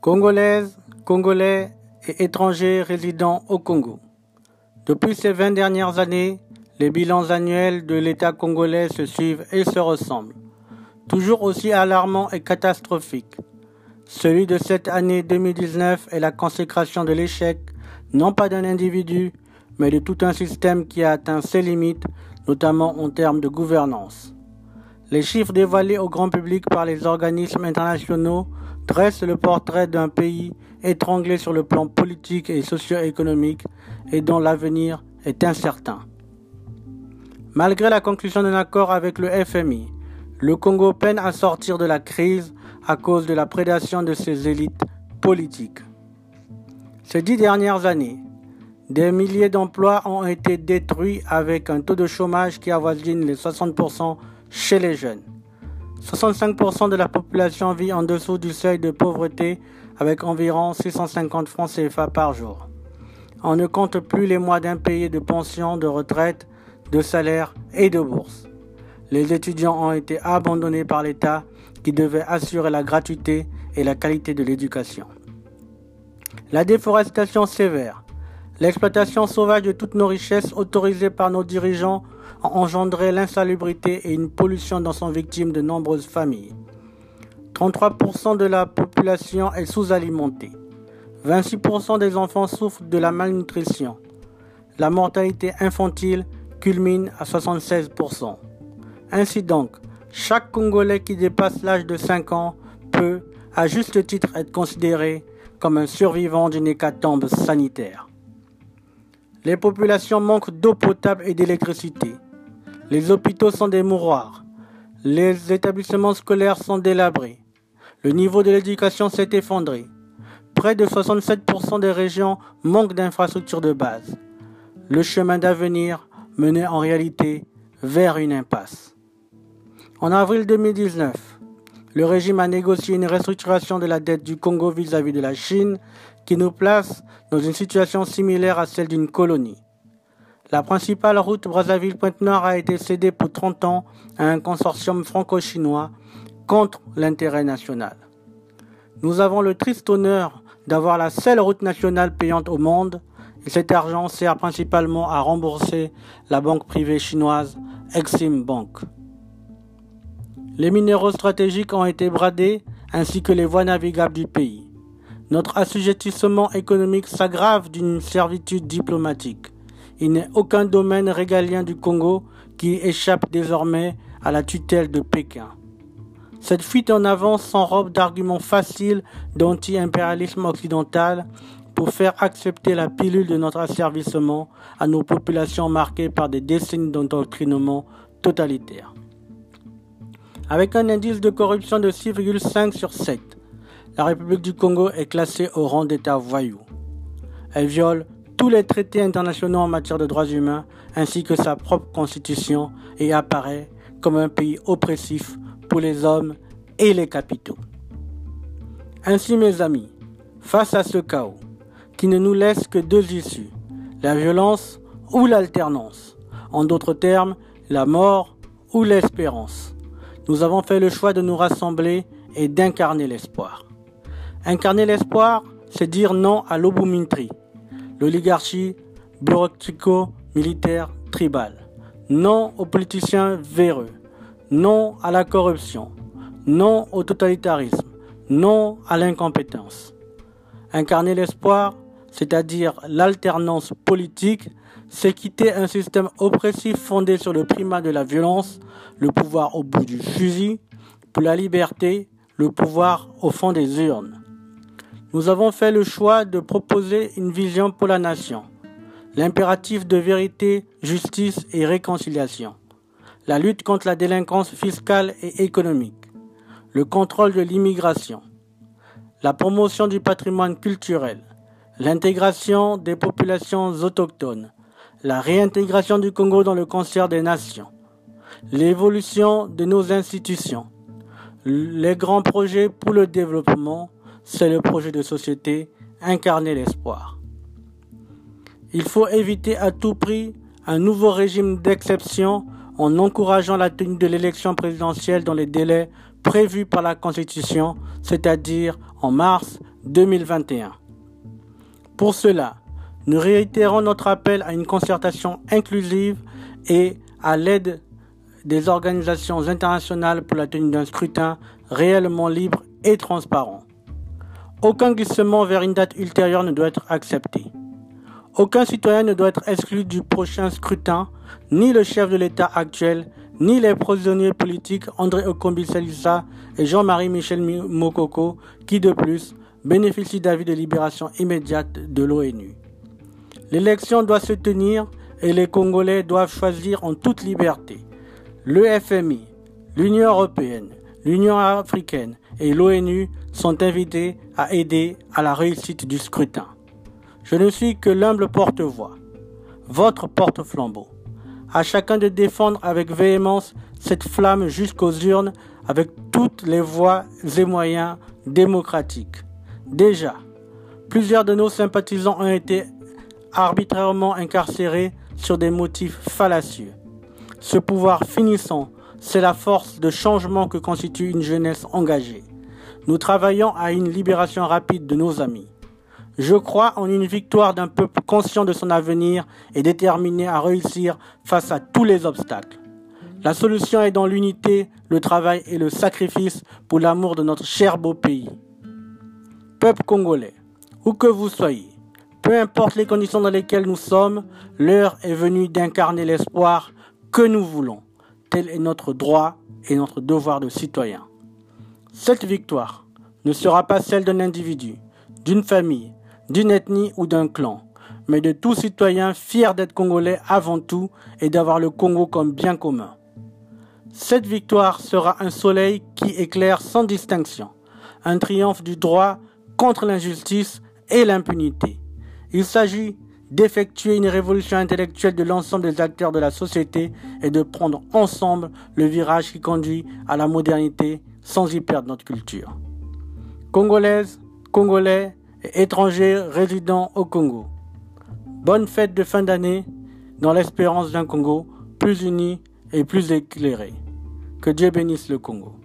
Congolaises, Congolais et étrangers résidant au Congo. Depuis ces 20 dernières années, les bilans annuels de l'État congolais se suivent et se ressemblent, toujours aussi alarmants et catastrophiques. Celui de cette année 2019 est la consécration de l'échec, non pas d'un individu, mais de tout un système qui a atteint ses limites, notamment en termes de gouvernance. Les chiffres dévoilés au grand public par les organismes internationaux dressent le portrait d'un pays étranglé sur le plan politique et socio-économique et dont l'avenir est incertain. Malgré la conclusion d'un accord avec le FMI, le Congo peine à sortir de la crise à cause de la prédation de ses élites politiques. Ces dix dernières années, des milliers d'emplois ont été détruits avec un taux de chômage qui avoisine les 60% chez les jeunes. 65% de la population vit en dessous du seuil de pauvreté avec environ 650 francs CFA par jour. On ne compte plus les mois d'impayés de pension, de retraite, de salaire et de bourse. Les étudiants ont été abandonnés par l'État qui devait assurer la gratuité et la qualité de l'éducation. La déforestation sévère, l'exploitation sauvage de toutes nos richesses autorisées par nos dirigeants a engendré l'insalubrité et une pollution dont sont victimes de nombreuses familles. 33% de la population est sous-alimentée. 26% des enfants souffrent de la malnutrition. La mortalité infantile culmine à 76%. Ainsi donc, chaque Congolais qui dépasse l'âge de 5 ans peut, à juste titre, être considéré comme un survivant d'une hécatombe sanitaire. Les populations manquent d'eau potable et d'électricité. Les hôpitaux sont des mouroirs. Les établissements scolaires sont délabrés. Le niveau de l'éducation s'est effondré. Près de 67% des régions manquent d'infrastructures de base. Le chemin d'avenir menait en réalité vers une impasse. En avril 2019, le régime a négocié une restructuration de la dette du Congo vis-à-vis de la Chine qui nous place dans une situation similaire à celle d'une colonie. La principale route Brazzaville-Pointe-Noire a été cédée pour 30 ans à un consortium franco-chinois contre l'intérêt national. Nous avons le triste honneur d'avoir la seule route nationale payante au monde et cet argent sert principalement à rembourser la banque privée chinoise Exim Bank. Les minéraux stratégiques ont été bradés ainsi que les voies navigables du pays. Notre assujettissement économique s'aggrave d'une servitude diplomatique. Il n'est aucun domaine régalien du Congo qui échappe désormais à la tutelle de Pékin. Cette fuite en avant s'enrobe d'arguments faciles d'anti-impérialisme occidental pour faire accepter la pilule de notre asservissement à nos populations marquées par des décennies d'endoctrinement totalitaire. Avec un indice de corruption de 6,5 sur 7, la République du Congo est classée au rang d'État voyou. Elle viole tous les traités internationaux en matière de droits humains ainsi que sa propre constitution et apparaît comme un pays oppressif pour les hommes et les capitaux. Ainsi mes amis, face à ce chaos, qui ne nous laisse que deux issues, la violence ou l'alternance, en d'autres termes, la mort ou l'espérance nous avons fait le choix de nous rassembler et d'incarner l'espoir. Incarner l'espoir, c'est dire non à l'obumintri, l'oligarchie bureaucratico-militaire tribale, non aux politiciens véreux, non à la corruption, non au totalitarisme, non à l'incompétence. Incarner l'espoir, c'est-à-dire l'alternance politique, c'est quitter un système oppressif fondé sur le primat de la violence, le pouvoir au bout du fusil, pour la liberté, le pouvoir au fond des urnes. Nous avons fait le choix de proposer une vision pour la nation, l'impératif de vérité, justice et réconciliation, la lutte contre la délinquance fiscale et économique, le contrôle de l'immigration, la promotion du patrimoine culturel, l'intégration des populations autochtones, la réintégration du Congo dans le concert des nations, l'évolution de nos institutions, les grands projets pour le développement, c'est le projet de société, incarner l'espoir. Il faut éviter à tout prix un nouveau régime d'exception en encourageant la tenue de l'élection présidentielle dans les délais prévus par la Constitution, c'est-à-dire en mars 2021. Pour cela, nous réitérons notre appel à une concertation inclusive et à l'aide des organisations internationales pour la tenue d'un scrutin réellement libre et transparent. Aucun glissement vers une date ultérieure ne doit être accepté. Aucun citoyen ne doit être exclu du prochain scrutin, ni le chef de l'État actuel, ni les prisonniers politiques André Okombi Salissa et Jean-Marie Michel Mokoko, qui de plus bénéficient d'avis de libération immédiate de l'ONU. L'élection doit se tenir et les Congolais doivent choisir en toute liberté. Le FMI, l'Union européenne, l'Union africaine et l'ONU sont invités à aider à la réussite du scrutin. Je ne suis que l'humble porte-voix, votre porte-flambeau. À chacun de défendre avec véhémence cette flamme jusqu'aux urnes avec toutes les voies et moyens démocratiques. Déjà, plusieurs de nos sympathisants ont été arbitrairement incarcérés sur des motifs fallacieux. Ce pouvoir finissant, c'est la force de changement que constitue une jeunesse engagée. Nous travaillons à une libération rapide de nos amis. Je crois en une victoire d'un peuple conscient de son avenir et déterminé à réussir face à tous les obstacles. La solution est dans l'unité, le travail et le sacrifice pour l'amour de notre cher beau pays. Peuple congolais, où que vous soyez, peu importe les conditions dans lesquelles nous sommes, l'heure est venue d'incarner l'espoir que nous voulons. Tel est notre droit et notre devoir de citoyen. Cette victoire ne sera pas celle d'un individu, d'une famille, d'une ethnie ou d'un clan, mais de tout citoyen fier d'être congolais avant tout et d'avoir le Congo comme bien commun. Cette victoire sera un soleil qui éclaire sans distinction, un triomphe du droit contre l'injustice et l'impunité. Il s'agit d'effectuer une révolution intellectuelle de l'ensemble des acteurs de la société et de prendre ensemble le virage qui conduit à la modernité sans y perdre notre culture. Congolaises, Congolais et étrangers résidant au Congo. Bonne fête de fin d'année dans l'espérance d'un Congo plus uni et plus éclairé. Que Dieu bénisse le Congo.